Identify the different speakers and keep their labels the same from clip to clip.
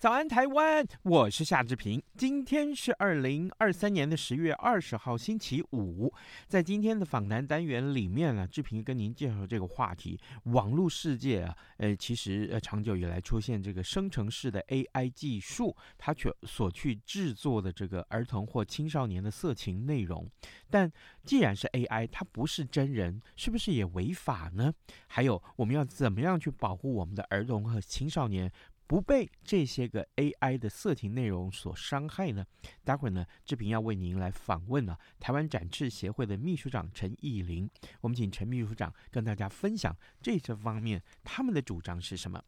Speaker 1: 早安，台湾！我是夏志平。今天是二零二三年的十月二十号，星期五。在今天的访谈单元里面呢，志平跟您介绍这个话题：网络世界啊，呃，其实呃，长久以来出现这个生成式的 AI 技术，它却所去制作的这个儿童或青少年的色情内容。但既然是 AI，它不是真人，是不是也违法呢？还有，我们要怎么样去保护我们的儿童和青少年？不被这些个 AI 的色情内容所伤害呢？待会儿呢，志平要为您来访问呢、啊，台湾展翅协会的秘书长陈义林。我们请陈秘书长跟大家分享这些方面他们的主张是什么。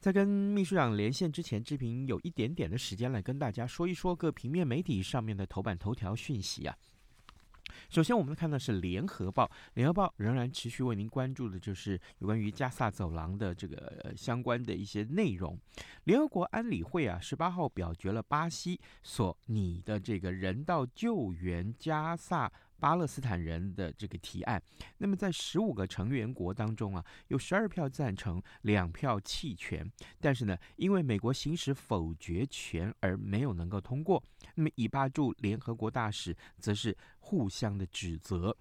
Speaker 1: 在跟秘书长连线之前，志平有一点点的时间来跟大家说一说各平面媒体上面的头版头条讯息啊。首先，我们看到是《联合报》，《联合报》仍然持续为您关注的就是有关于加萨走廊的这个相关的一些内容。联合国安理会啊，十八号表决了巴西所拟的这个人道救援加萨。巴勒斯坦人的这个提案，那么在十五个成员国当中啊，有十二票赞成，两票弃权。但是呢，因为美国行使否决权而没有能够通过。那么以巴驻联合国大使则是互相的指责。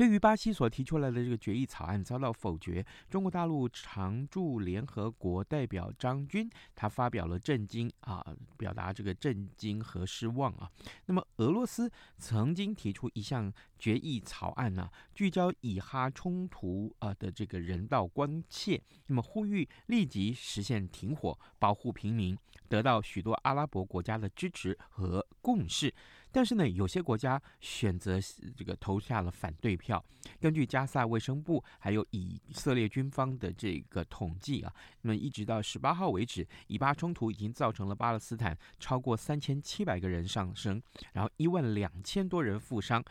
Speaker 1: 对于巴西所提出来的这个决议草案遭到否决，中国大陆常驻联合国代表张军他发表了震惊啊，表达这个震惊和失望啊。那么俄罗斯曾经提出一项决议草案呢、聚焦以哈冲突啊的这个人道关切，那么呼吁立即实现停火，保护平民，得到许多阿拉伯国家的支持和共识。但是呢，有些国家选择这个投下了反对票。根据加萨卫生部还有以色列军方的这个统计啊，那么一直到十八号为止，以巴冲突已经造成了巴勒斯坦超过三千七百个人丧生，然后一万两千多人负伤。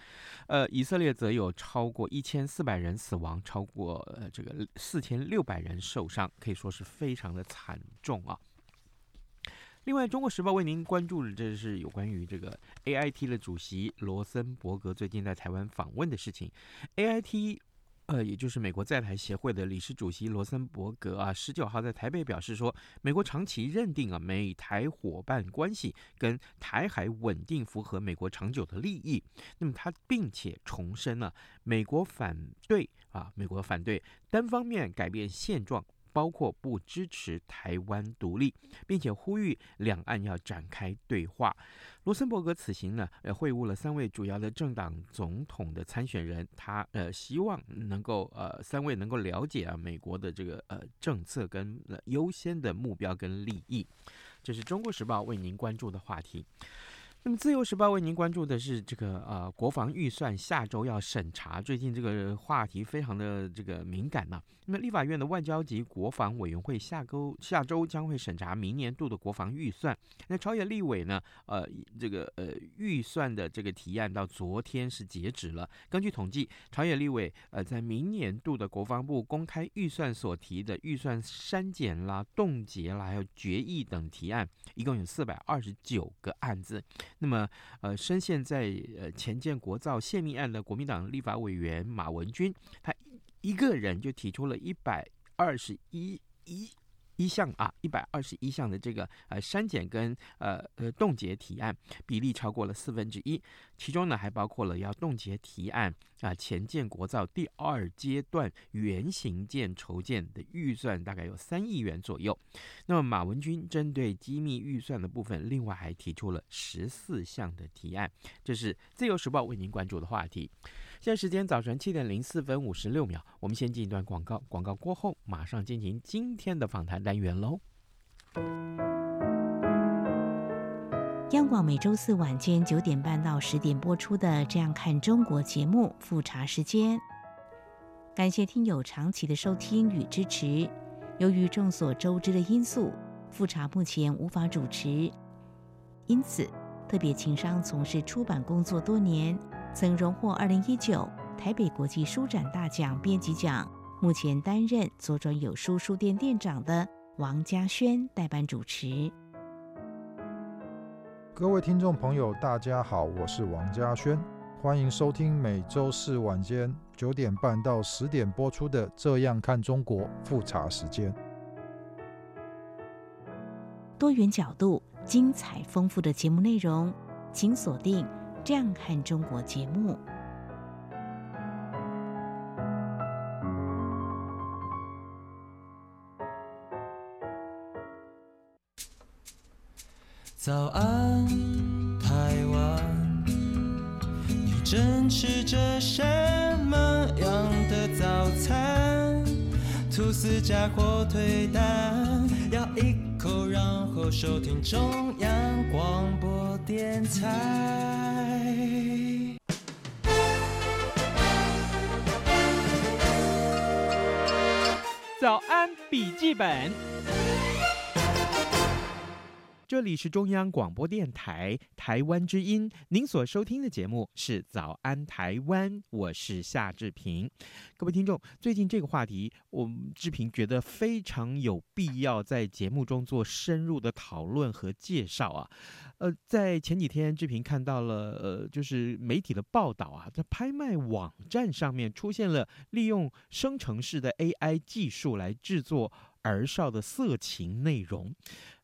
Speaker 1: 呃，以色列则有超过一千四百人死亡，超过呃这个四千六百人受伤，可以说是非常的惨重啊。另外，《中国时报》为您关注的这是有关于这个 AIT 的主席罗森伯格最近在台湾访问的事情。AIT，呃，也就是美国在台协会的理事主席罗森伯格啊，十九号在台北表示说，美国长期认定啊，美台伙伴关系跟台海稳定符合美国长久的利益。那么他并且重申了、美国反对啊，美国反对单方面改变现状。包括不支持台湾独立，并且呼吁两岸要展开对话。罗森伯格此行呢，呃，会晤了三位主要的政党总统的参选人，他呃希望能够呃三位能够了解啊美国的这个呃政策跟优先的目标跟利益。这是中国时报为您关注的话题。那么，《自由时报》为您关注的是这个呃，国防预算下周要审查。最近这个话题非常的这个敏感呐、那么，立法院的外交及国防委员会下周下周将会审查明年度的国防预算。那朝野立委呢，呃，这个呃预算的这个提案到昨天是截止了。根据统计，朝野立委呃在明年度的国防部公开预算所提的预算删减啦、冻结啦，还有决议等提案，一共有四百二十九个案子。那么，呃，深陷在呃前建国造泄密案的国民党立法委员马文君，他一个人就提出了一百二十一一。一项啊，一百二十一项的这个呃删减跟呃呃冻结提案比例超过了四分之一，其中呢还包括了要冻结提案啊，前建国造第二阶段原型舰筹建的预算大概有三亿元左右。那么马文君针对机密预算的部分，另外还提出了十四项的提案。这是自由时报为您关注的话题。现在时间早晨七点零四分五十六秒，我们先进一段广告，广告过后马上进行今天的访谈单元喽。
Speaker 2: 央广每周四晚间九点半到十点播出的《这样看中国》节目复查时间，感谢听友长期的收听与支持。由于众所周知的因素，复查目前无法主持，因此特别情商从事出版工作多年，曾荣获二零一九台北国际书展大奖编辑奖，目前担任左转有书书店店长的王家轩代班主持。
Speaker 3: 各位听众朋友，大家好，我是王家轩，欢迎收听每周四晚间九点半到十点播出的《这样看中国》复查时间。
Speaker 2: 多元角度、精彩丰富的节目内容，请锁定《这样看中国》节目。
Speaker 4: 早安，台湾，你正吃着什么样的早餐？吐司加火腿蛋，要一口，然后收听中央广播电台。
Speaker 1: 早安，笔记本。这里是中央广播电台台湾之音，您所收听的节目是《早安台湾》，我是夏志平。各位听众，最近这个话题，我志平觉得非常有必要在节目中做深入的讨论和介绍啊。呃，在前几天，志平看到了，呃，就是媒体的报道啊，在拍卖网站上面出现了利用生成式的 AI 技术来制作儿少的色情内容。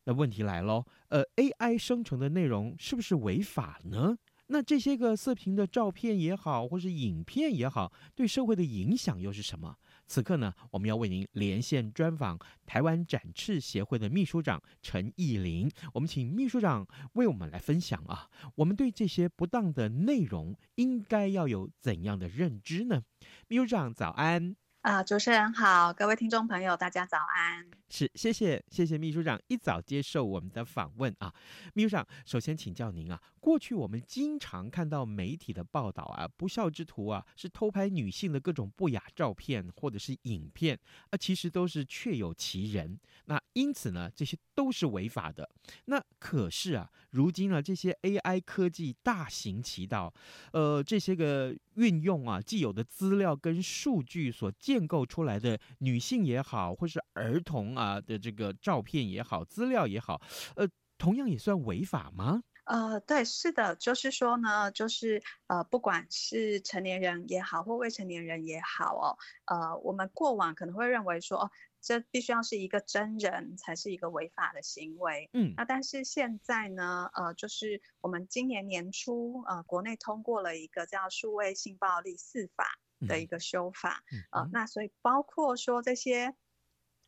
Speaker 1: 那问题来喽，呃，AI 生成的内容是不是违法呢？那这些个色情的照片也好，或是影片也好，对社会的影响又是什么？此刻呢，我们要为您连线专访台湾展翅协会的秘书长陈义林，我们请秘书长为我们来分享啊，我们对这些不当的内容应该要有怎样的认知呢？秘书长早安。
Speaker 5: 啊，主持人好，各位听众朋友，大家早安。
Speaker 1: 是，谢谢，谢谢秘书长一早接受我们的访问啊。秘书长，首先请教您啊，过去我们经常看到媒体的报道啊，不肖之徒啊是偷拍女性的各种不雅照片或者是影片，啊，其实都是确有其人。那因此呢，这些都是违法的。那可是啊，如今呢，这些 AI 科技大行其道，呃，这些个运用啊，既有的资料跟数据所建构出来的女性也好，或是儿童啊的这个照片也好，资料也好，呃，同样也算违法吗？
Speaker 5: 呃，对，是的，就是说呢，就是呃，不管是成年人也好，或未成年人也好哦，呃，我们过往可能会认为说，这必须要是一个真人才是一个违法的行为，嗯，那但是现在呢，呃，就是我们今年年初，呃，国内通过了一个叫《数位性暴力四法》的一个修法，嗯、呃，那所以包括说这些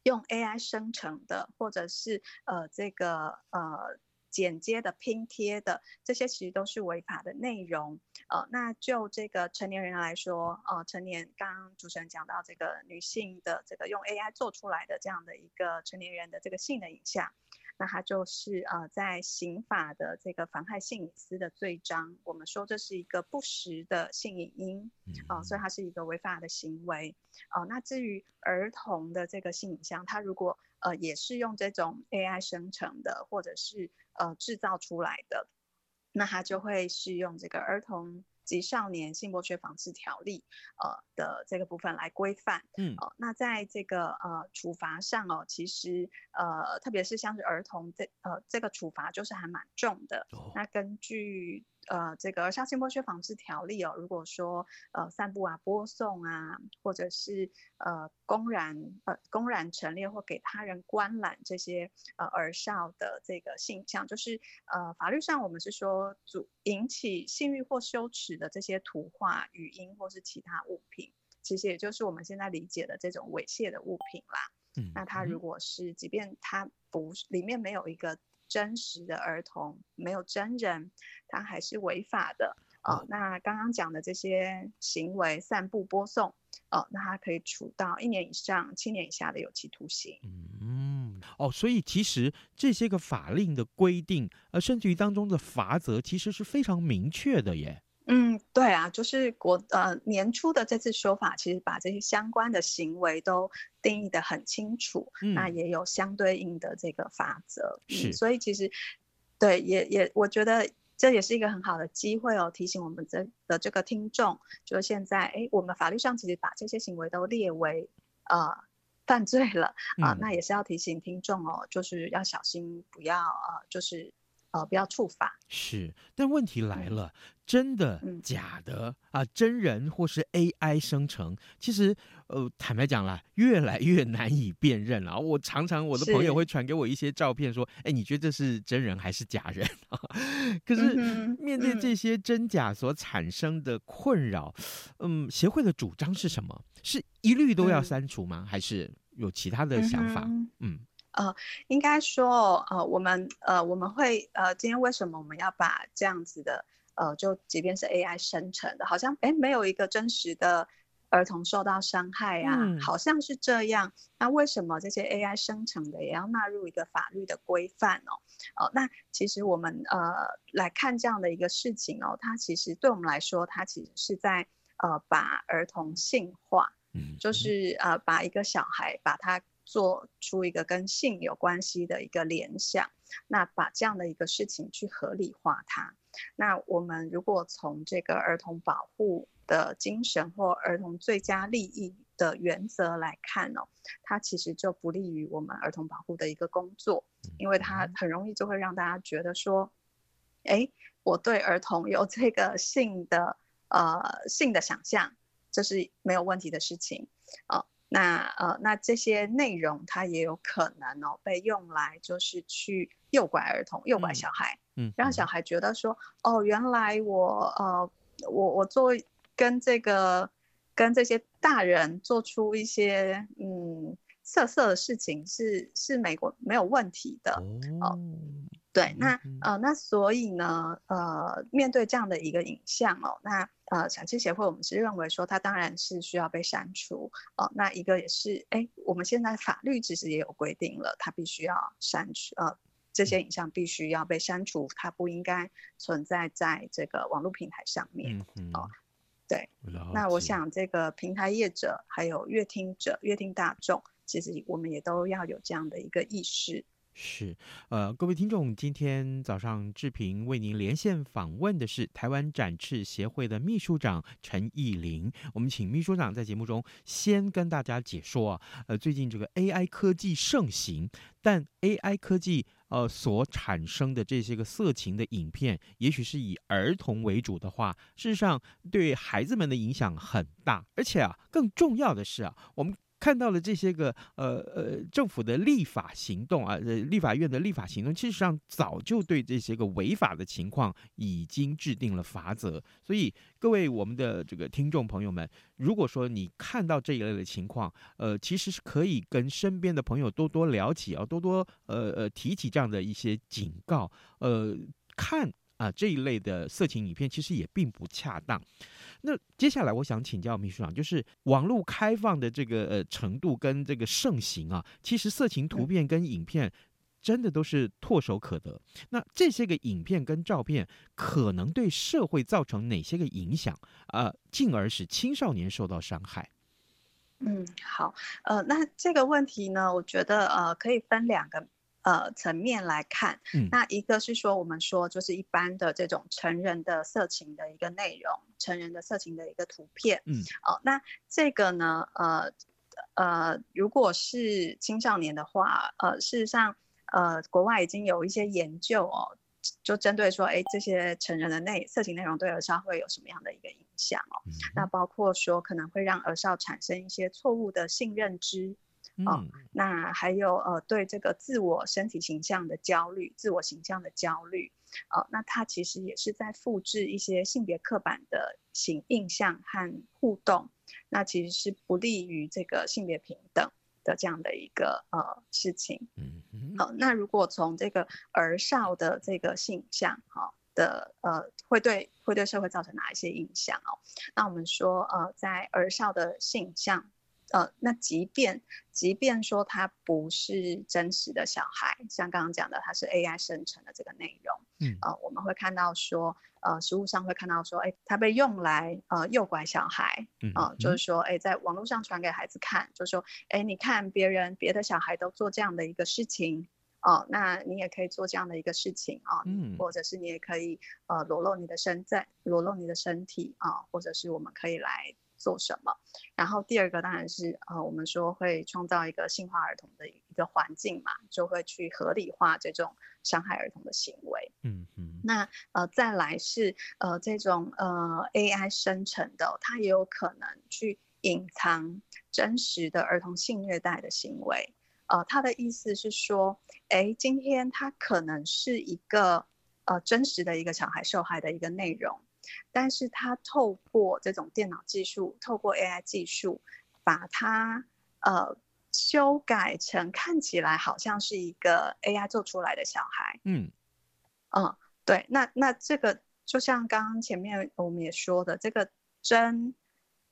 Speaker 5: 用 AI 生成的，或者是呃这个呃。剪接的、拼贴的，这些其实都是违法的内容。呃，那就这个成年人来说，呃，成年刚刚主持人讲到这个女性的这个用 AI 做出来的这样的一个成年人的这个性的影像。那它就是呃，在刑法的这个妨害性隐私的罪章，我们说这是一个不实的性影音，啊、呃，所以它是一个违法的行为。哦、呃，那至于儿童的这个性影像，它如果呃也是用这种 AI 生成的，或者是呃制造出来的，那它就会适用这个儿童。及少年性剥削防治条例，呃的这个部分来规范，嗯，哦、呃，那在这个呃处罚上哦，其实呃特别是像是儿童这呃这个处罚就是还蛮重的，哦、那根据。呃，这个《儿少性剥削防治条例》哦，如果说呃散布啊、播送啊，或者是呃公然呃公然陈列或给他人观览这些呃儿少的这个性象，就是呃法律上我们是说主引起性欲或羞耻的这些图画、语音或是其他物品，其实也就是我们现在理解的这种猥亵的物品啦。嗯，那他如果是即便他不里面没有一个。真实的儿童没有真人，他还是违法的哦、呃。那刚刚讲的这些行为，散布、播送，哦、呃，那他可以处到一年以上七年以下的有期徒刑。
Speaker 1: 嗯，哦，所以其实这些个法令的规定，呃，甚至于当中的罚则，其实是非常明确的耶。
Speaker 5: 嗯，对啊，就是国呃年初的这次修法，其实把这些相关的行为都定义得很清楚，嗯、那也有相对应的这个法则。
Speaker 1: 是、
Speaker 5: 嗯，所以其实对，也也我觉得这也是一个很好的机会哦，提醒我们这的这个听众，就是现在哎，我们法律上其实把这些行为都列为呃犯罪了啊、呃嗯，那也是要提醒听众哦，就是要小心，不要呃就是。呃，不要触法
Speaker 1: 是，但问题来了，嗯、真的、嗯、假的啊？真人或是 AI 生成，其实呃，坦白讲啦，越来越难以辨认了。我常常我的朋友会传给我一些照片，说：“哎，你觉得这是真人还是假人？”可是、嗯、面对这些真假所产生的困扰，嗯，协会的主张是什么？是一律都要删除吗？嗯、还是有其他的想法？嗯。嗯
Speaker 5: 呃，应该说，呃，我们呃，我们会呃，今天为什么我们要把这样子的呃，就即便是 AI 生成的，好像哎，没有一个真实的儿童受到伤害啊，嗯，好像是这样。那为什么这些 AI 生成的也要纳入一个法律的规范哦？呃，那其实我们呃来看这样的一个事情哦，它其实对我们来说，它其实是在呃把儿童性化，嗯，就是呃把一个小孩把他。做出一个跟性有关系的一个联想，那把这样的一个事情去合理化它。那我们如果从这个儿童保护的精神或儿童最佳利益的原则来看哦，它其实就不利于我们儿童保护的一个工作，因为它很容易就会让大家觉得说，哎，我对儿童有这个性的呃性的想象，这是没有问题的事情啊。呃那呃，那这些内容它也有可能哦被用来就是去诱拐儿童、诱拐小孩，嗯，让小孩觉得说，哦，原来我呃，我我做跟这个跟这些大人做出一些嗯色色的事情是是美国没有问题的哦。呃对，那呃，那所以呢，呃，面对这样的一个影像哦，那呃，产期协会我们是认为说，它当然是需要被删除哦、呃。那一个也是，哎，我们现在法律其实也有规定了，它必须要删除，呃，这些影像必须要被删除，它不应该存在在这个网络平台上面哦、呃。对，那我想这个平台业者还有阅听者、阅听大众，其实我们也都要有这样的一个意识。
Speaker 1: 是，呃，各位听众，今天早上志平为您连线访问的是台湾展翅协会的秘书长陈义林。我们请秘书长在节目中先跟大家解说啊，呃，最近这个 AI 科技盛行，但 AI 科技呃所产生的这些个色情的影片，也许是以儿童为主的话，事实上对孩子们的影响很大，而且啊，更重要的是啊，我们。看到了这些个呃呃政府的立法行动啊，呃立法院的立法行动，其实上早就对这些个违法的情况已经制定了罚则。所以各位我们的这个听众朋友们，如果说你看到这一类的情况，呃，其实是可以跟身边的朋友多多聊起啊，多多呃呃提起这样的一些警告，呃，看啊这一类的色情影片，其实也并不恰当。那接下来我想请教秘书长，就是网络开放的这个呃程度跟这个盛行啊，其实色情图片跟影片真的都是唾手可得。那这些个影片跟照片可能对社会造成哪些个影响啊？进而使青少年受到伤害？
Speaker 5: 嗯，好，呃，那这个问题呢，我觉得呃可以分两个。呃，层面来看，嗯，那一个是说，我们说就是一般的这种成人的色情的一个内容，成人的色情的一个图片，嗯，哦，那这个呢，呃，呃，如果是青少年的话，呃，事实上，呃，国外已经有一些研究哦，就针对说，哎，这些成人的内色情内容对儿少会有什么样的一个影响哦，嗯，那包括说可能会让儿少产生一些错误的性认知。哦，那还有呃，对这个自我身体形象的焦虑，自我形象的焦虑，哦，那它其实也是在复制一些性别刻板的形印象和互动，那其实是不利于这个性别平等的这样的一个呃事情。好，那如果从这个儿少的这个性向哈的呃，会对会对社会造成哪一些影响哦？那我们说呃，在儿少的性向。呃，那即便即便说他不是真实的小孩，像刚刚讲的，他是 AI 生成的这个内容，
Speaker 1: 嗯，
Speaker 5: 呃，我们会看到说，呃，实物上会看到说，哎，他被用来呃诱拐小孩，
Speaker 1: 嗯，
Speaker 5: 呃，就是说，哎，在网络上传给孩子看，就是说，哎，你看别人别的小孩都做这样的一个事情，哦、呃，那你也可以做这样的一个事情啊，嗯、呃，或者是你也可以呃裸露你的身在裸露你的身体啊、呃，或者是我们可以来。做什么？然后第二个当然是呃，我们说会创造一个性化儿童的一个环境嘛，就会去合理化这种伤害儿童的行为。
Speaker 1: 嗯嗯。
Speaker 5: 那呃，再来是呃这种呃 AI 生成的，它也有可能去隐藏真实的儿童性虐待的行为。呃，他的意思是说，哎，今天他可能是一个呃真实的一个小孩受害的一个内容。但是他透过这种电脑技术，透过 AI 技术，把它呃修改成看起来好像是一个 AI 做出来的小孩。
Speaker 1: 嗯
Speaker 5: 嗯，对，那那这个就像刚刚前面我们也说的，这个真，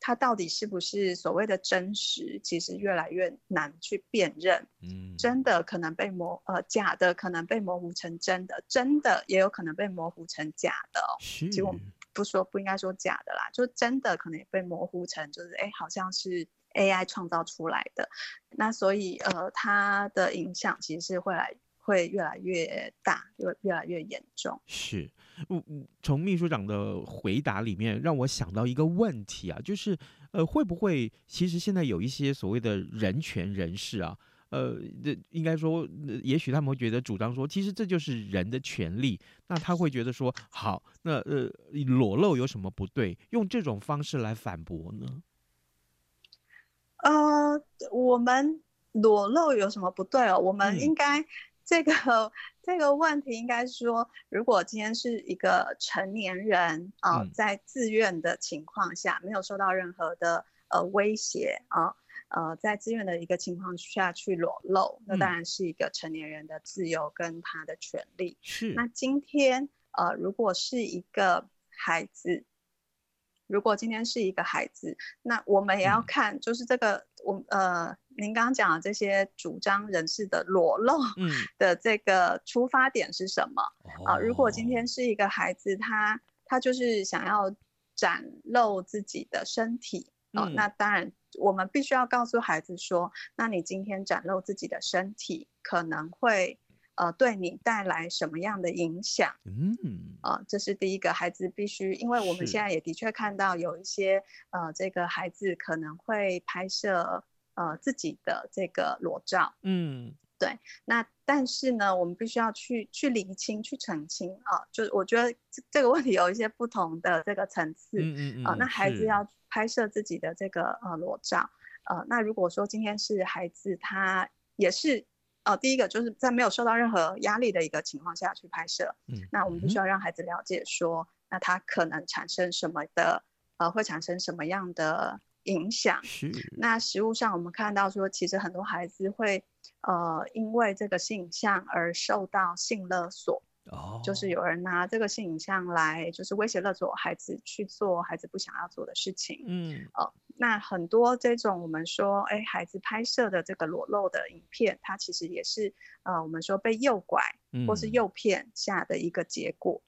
Speaker 5: 它到底是不是所谓的真实，其实越来越难去辨认。
Speaker 1: 嗯，
Speaker 5: 真的可能被模呃假的可能被模糊成真的，真的也有可能被模糊成假的哦。
Speaker 1: 是。
Speaker 5: 其实我们不说不应该说假的啦，就真的可能也被模糊成就是哎，好像是 AI 创造出来的。那所以呃，它的影响其实是会来会越来越大，越越来越严重。
Speaker 1: 是，嗯嗯，从秘书长的回答里面让我想到一个问题啊，就是呃，会不会其实现在有一些所谓的人权人士啊？呃，这应该说，也许他们会觉得主张说，其实这就是人的权利。那他会觉得说，好，那呃，裸露有什么不对？用这种方式来反驳呢？
Speaker 5: 呃，我们裸露有什么不对哦？我们应该、嗯、这个这个问题应该说，如果今天是一个成年人啊、呃嗯，在自愿的情况下，没有受到任何的呃威胁啊。呃呃，在自愿的一个情况下去裸露，那当然是一个成年人的自由跟他的权利。
Speaker 1: 是。
Speaker 5: 那今天呃，如果是一个孩子，如果今天是一个孩子，那我们也要看，就是这个、嗯、我呃，您刚刚讲的这些主张人士的裸露 的这个出发点是什么？啊、
Speaker 1: 嗯
Speaker 5: 呃，如果今天是一个孩子，他他就是想要展露自己的身体。哦、嗯，那当然，我们必须要告诉孩子说，那你今天展露自己的身体，可能会，呃，对你带来什么样的影响？
Speaker 1: 嗯，
Speaker 5: 啊、呃，这是第一个，孩子必须，因为我们现在也的确看到有一些，呃，这个孩子可能会拍摄，呃，自己的这个裸照。
Speaker 1: 嗯。
Speaker 5: 对，那但是呢，我们必须要去去厘清、去澄清啊，就是我觉得这这个问题有一些不同的这个层次，
Speaker 1: 嗯嗯嗯
Speaker 5: 啊，那孩子要拍摄自己的这个呃裸照，呃，那如果说今天是孩子他也是，呃，第一个就是在没有受到任何压力的一个情况下去拍摄，
Speaker 1: 嗯，
Speaker 5: 那我们必须要让孩子了解说，那他可能产生什么的，呃，会产生什么样的影响，
Speaker 1: 是，
Speaker 5: 那实物上我们看到说，其实很多孩子会。呃，因为这个性向而受到性勒索，哦、oh.，就是有人拿这个性影像来，就是威胁勒索孩子去做孩子不想要做的事情。
Speaker 1: 嗯，
Speaker 5: 呃，那很多这种我们说，哎，孩子拍摄的这个裸露的影片，它其实也是呃，我们说被诱拐或是诱骗下的一个结果，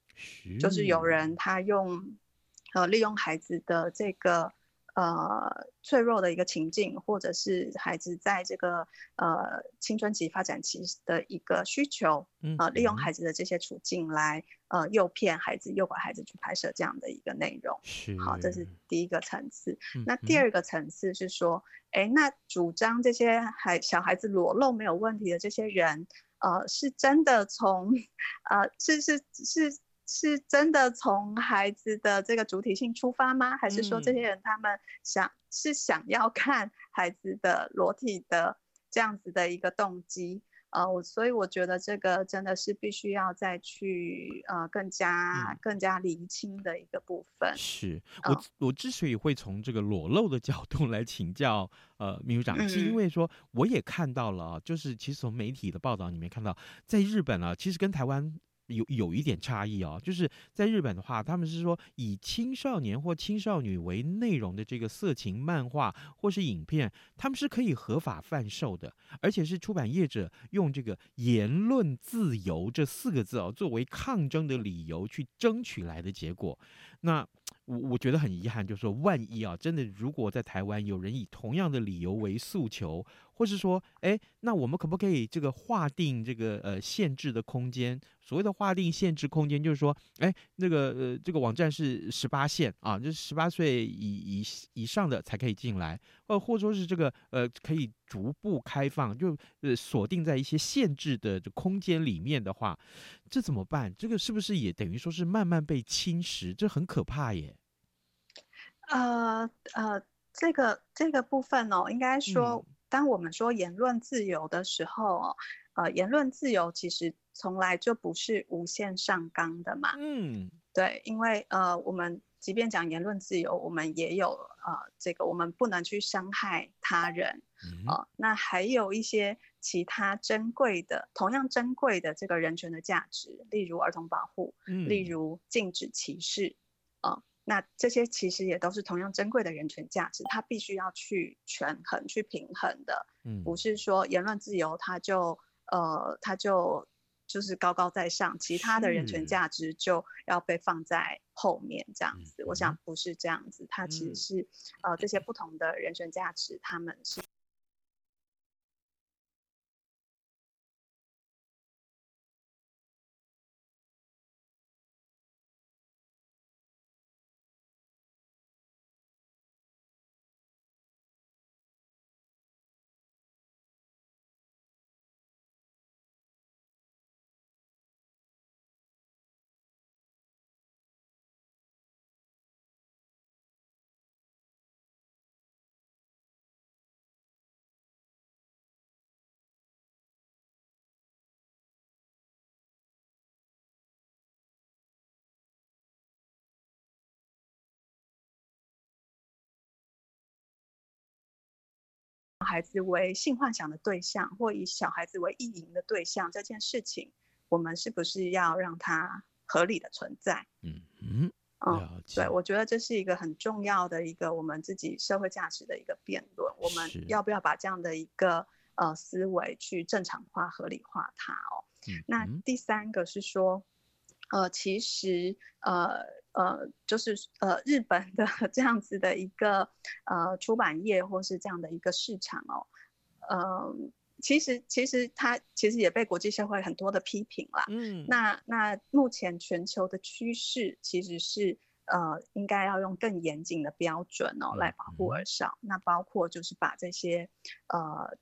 Speaker 5: 嗯、就是有人他用呃利用孩子的这个。呃，脆弱的一个情境，或者是孩子在这个呃青春期发展期的一个需求，
Speaker 1: 嗯，
Speaker 5: 呃，利用孩子的这些处境来呃诱骗孩子、诱拐孩子去拍摄这样的一个内容。
Speaker 1: 是，
Speaker 5: 好，这是第一个层次。
Speaker 1: 嗯。
Speaker 5: 那第二个层次是说，哎，那主张这些孩小孩子裸露没有问题的这些人，呃，是真的从，呃，是是是。是真的从孩子的这个主体性出发吗？还是说这些人他们想、嗯、是想要看孩子的裸体的这样子的一个动机？呃，我所以我觉得这个真的是必须要再去呃更加、嗯、更加厘清的一个部分。
Speaker 1: 是我我之所以会从这个裸露的角度来请教呃秘书长、嗯，是因为说我也看到了，就是其实从媒体的报道里面看到，在日本啊，其实跟台湾。有有一点差异哦，就是在日本的话，他们是说以青少年或青少女为内容的这个色情漫画或是影片，他们是可以合法贩售的，而且是出版业者用这个言论自由这四个字哦作为抗争的理由去争取来的结果。那我我觉得很遗憾，就是说万一啊，真的如果在台湾有人以同样的理由为诉求，或是说，哎，那我们可不可以这个划定这个呃限制的空间？所谓的划定限制空间，就是说，哎，那个呃这个网站是十八线啊，就是十八岁以以以上的才可以进来，呃，或者说是这个呃可以逐步开放，就呃锁定在一些限制的空间里面的话，这怎么办？这个是不是也等于说是慢慢被侵蚀？这很可怕耶。
Speaker 5: 呃呃，这个这个部分哦，应该说，
Speaker 1: 嗯、
Speaker 5: 当我们说言论自由的时候，呃，言论自由其实从来就不是无限上纲的嘛。
Speaker 1: 嗯，
Speaker 5: 对，因为呃，我们即便讲言论自由，我们也有呃，这个我们不能去伤害他人。
Speaker 1: 嗯、
Speaker 5: 呃，那还有一些其他珍贵的、同样珍贵的这个人权的价值，例如儿童保护，
Speaker 1: 嗯、
Speaker 5: 例如禁止歧视，呃那这些其实也都是同样珍贵的人权价值，它必须要去权衡、去平衡的，
Speaker 1: 嗯，
Speaker 5: 不是说言论自由它就呃它就就是高高在上，其他的人权价值就要被放在后面这样子。我想不是这样子，它其实是呃这些不同的人权价值，他们是。孩子为性幻想的对象，或以小孩子为意淫的对象，这件事情，我们是不是要让它合理的存在？
Speaker 1: 嗯嗯
Speaker 5: 嗯，对，我觉得这是一个很重要的一个我们自己社会价值的一个辩论。我们要不要把这样的一个呃思维去正常化、合理化它？哦，
Speaker 1: 嗯，
Speaker 5: 那第三个是说，呃，其实呃。呃，就是呃，日本的 这样子的一个呃出版业，或是这样的一个市场哦，呃，其实其实它其实也被国际社会很多的批评啦。嗯，那那目前全球的趋势其实是呃，应该要用更严谨的标准哦来保护儿少。嗯，那包括就是把这些呃。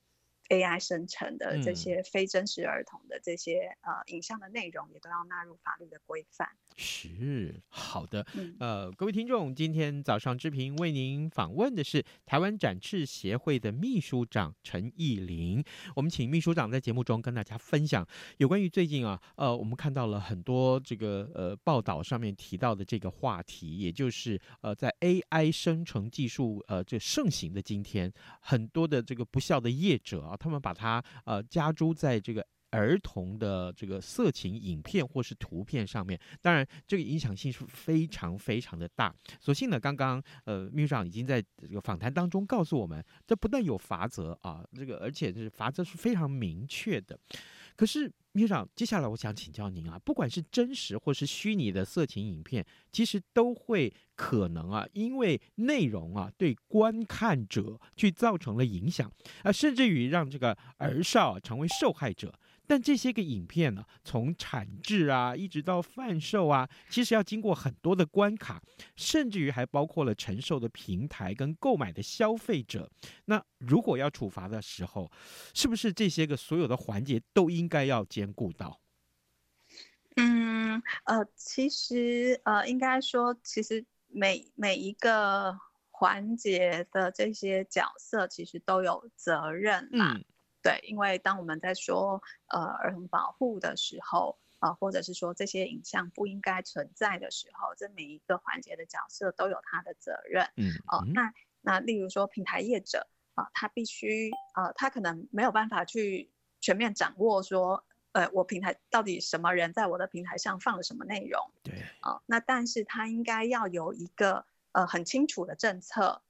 Speaker 5: AI 生成的这些非真实儿童的这些、嗯、呃影像的内容，也都要纳入法律的规范。
Speaker 1: 是好的，
Speaker 5: 嗯、
Speaker 1: 呃，各位听众，今天早上之平为您访问的是台湾展翅协会的秘书长陈义林。我们请秘书长在节目中跟大家分享有关于最近啊，呃，我们看到了很多这个呃报道上面提到的这个话题，也就是呃在 AI 生成技术呃这盛行的今天，很多的这个不孝的业者啊。他们把它呃加诸在这个儿童的这个色情影片或是图片上面，当然这个影响性是非常非常的大。所幸呢，刚刚呃秘书长已经在这个访谈当中告诉我们，这不但有罚则啊，这个而且是罚则是非常明确的。可是，秘书长，接下来我想请教您啊，不管是真实或是虚拟的色情影片，其实都会可能啊，因为内容啊对观看者去造成了影响啊，甚至于让这个儿少成为受害者。但这些个影片呢，从产制啊，一直到贩售啊，其实要经过很多的关卡，甚至于还包括了承受的平台跟购买的消费者。那如果要处罚的时候，是不是这些个所有的环节都应该要兼顾到？
Speaker 5: 嗯，呃，其实呃，应该说，其实每每一个环节的这些角色，其实都有责任啦。嗯对，因为当我们在说呃儿童保护的时候，呃，或者是说这些影像不应该存在的时候，这每一个环节的角色都有他的责任。
Speaker 1: 嗯，
Speaker 5: 哦、呃，那那例如说平台业者啊、呃，他必须呃，他可能没有办法去全面掌握说呃，我平台到底什么人在我的平台上放了什么内容？
Speaker 1: 对，
Speaker 5: 啊、呃，那但是他应该要有一个呃很清楚的政策，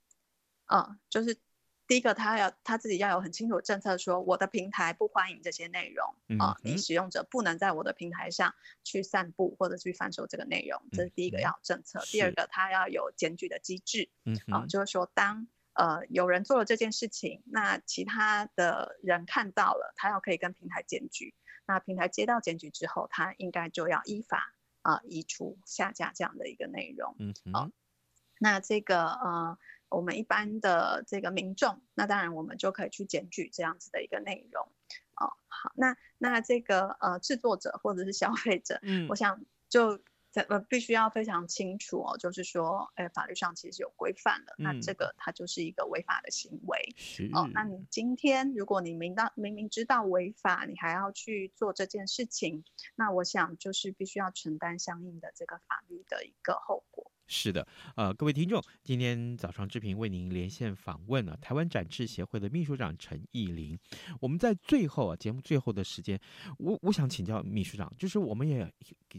Speaker 5: 啊、呃，就是。第一个，他要他自己要有很清楚的政策，说我的平台不欢迎这些内容啊、呃，你使用者不能在我的平台上去散布或者去贩售这个内容，这是第一个要政策。第二个，他要有检举的机制，啊、呃，就是说当呃有人做了这件事情，那其他的人看到了，他要可以跟平台检举，那平台接到检举之后，他应该就要依法啊、呃、移除下架这样的一个内容，嗯嗯，那这个呃。我们一般的这个民众，那当然我们就可以去检举这样子的一个内容，哦，好，那那这个呃制作者或者是消费者，嗯，我想就呃必须要非常清楚哦，就是说，哎，法律上其实有规范的，嗯，那这个它就是一个违法的行为，是。哦，那你今天如果你明到明明知道违法，你还要去做这件事情，那我想就是必须要承担相应的这个法律的一个后果。
Speaker 1: 是的，呃，各位听众，今天早上志平为您连线访问了台湾展翅协会的秘书长陈义林。我们在最后啊，节目最后的时间，我我想请教秘书长，就是我们也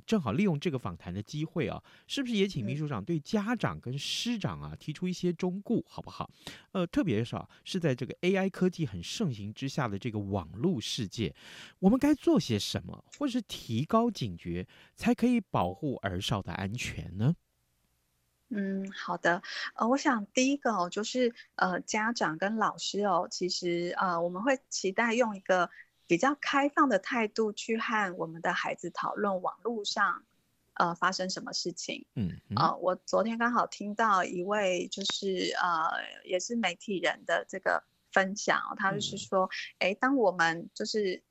Speaker 1: 正好利用这个访谈的机会啊，是不是也请秘书长对家长跟师长啊提出一些忠告，好不好？呃，特别是啊，是在这个 AI 科技很盛行之下的这个网络世界，我们该做些什么，或是提高警觉，才可以保护儿少的安全呢？
Speaker 5: 嗯，好的，呃，我想第一个哦，就是呃，家长跟老师哦，其实呃，我们会期待用一个比较开放的态度去和我们的孩子讨论网络上呃发生什么事情。嗯，嗯呃，我昨天刚好听到一位就是呃，也是媒体人的这个分享，他就是说，哎，当我们就是。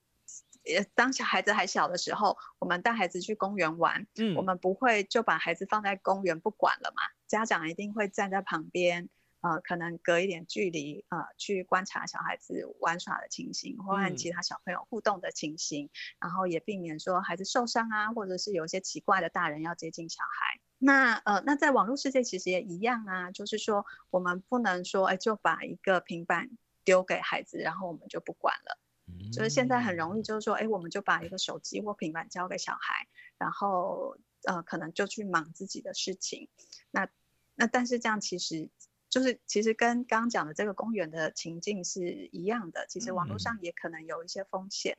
Speaker 5: 当小孩子还小的时候，我们带孩子去公园玩，嗯，我们不会就把孩子放在公园不管了嘛？家长一定会站在旁边，呃，可能隔一点距离，呃，去观察小孩子玩耍的情形，或和其他小朋友互动的情形，嗯，然后也避免说孩子受伤啊，或者是有一些奇怪的大人要接近小孩。那呃，那在网络世界其实也一样啊，就是说我们不能说，哎，就把一个平板丢给孩子，然后我们就不管了。就是现在很容易，就是说，哎，我们就把一个手机或平板交给小孩，然后呃，可能就去忙自己的事情。那那但是这样其实就是其实跟刚刚讲的这个公园的情境是一样的。其实网络上也可能有一些风险。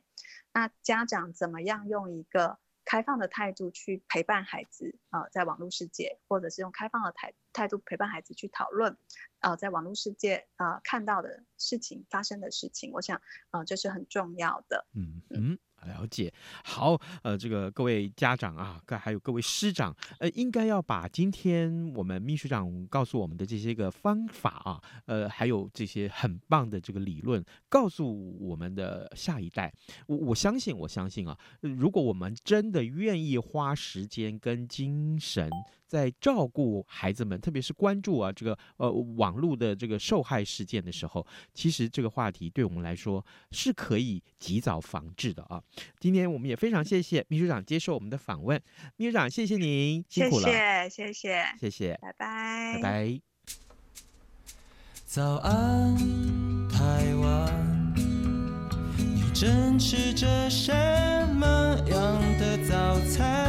Speaker 5: 那家长怎么样用一个开放的态度去陪伴孩子啊、呃，在网络世界，或者是用开放的态态度陪伴孩子去讨论，啊、呃，在网络世界啊、呃、看到的事情发生的事情，我想啊、呃，这是很重要的。嗯嗯。
Speaker 1: 了解，好，呃，这个各位家长啊，各还有各位师长，呃，应该要把今天我们秘书长告诉我们的这些个方法啊，呃，还有这些很棒的这个理论，告诉我们的下一代。我我相信，我相信啊，如果我们真的愿意花时间跟精神。在照顾孩子们，特别是关注啊这个呃网络的这个受害事件的时候，其实这个话题对我们来说是可以及早防治的啊。今天我们也非常谢谢秘书长接受我们的访问，秘书长谢谢您，辛苦了，
Speaker 5: 谢谢谢谢
Speaker 1: 谢谢，
Speaker 5: 拜拜
Speaker 1: 拜拜。
Speaker 4: 早安，台湾，你正吃着什么样的早餐？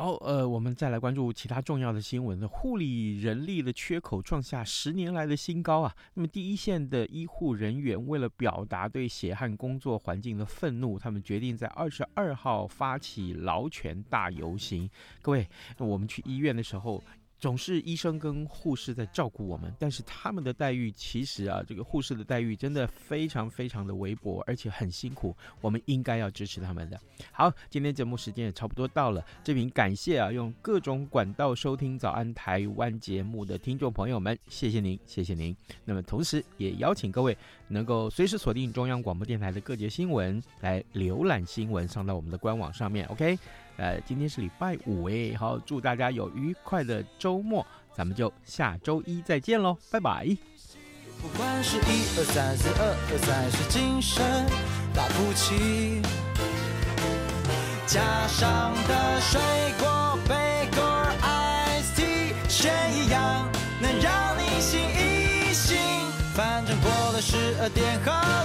Speaker 1: 好，呃，我们再来关注其他重要的新闻。护理人力的缺口创下十年来的新高啊！那么，第一线的医护人员为了表达对血汗工作环境的愤怒，他们决定在二十二号发起劳权大游行。各位，我们去医院的时候，总是医生跟护士在照顾我们，但是他们的待遇其实啊，这个护士的待遇真的非常非常的微薄，而且很辛苦。我们应该要支持他们的。好，今天节目时间也差不多到了，这边感谢啊，用各种管道收听早安台湾节目的听众朋友们，谢谢您，谢谢您。那么同时也邀请各位能够随时锁定中央广播电台的各节新闻，来浏览新闻，上到我们的官网上面。OK。呃，今天是礼拜五诶，好，祝大家有愉快的周末，咱们就下周一再见喽，拜拜。
Speaker 4: 不管是一二三四二二三，是精神打不起。加上的水果贝果 Ice Tea，选一样能让你醒一醒。反正过了十二点后。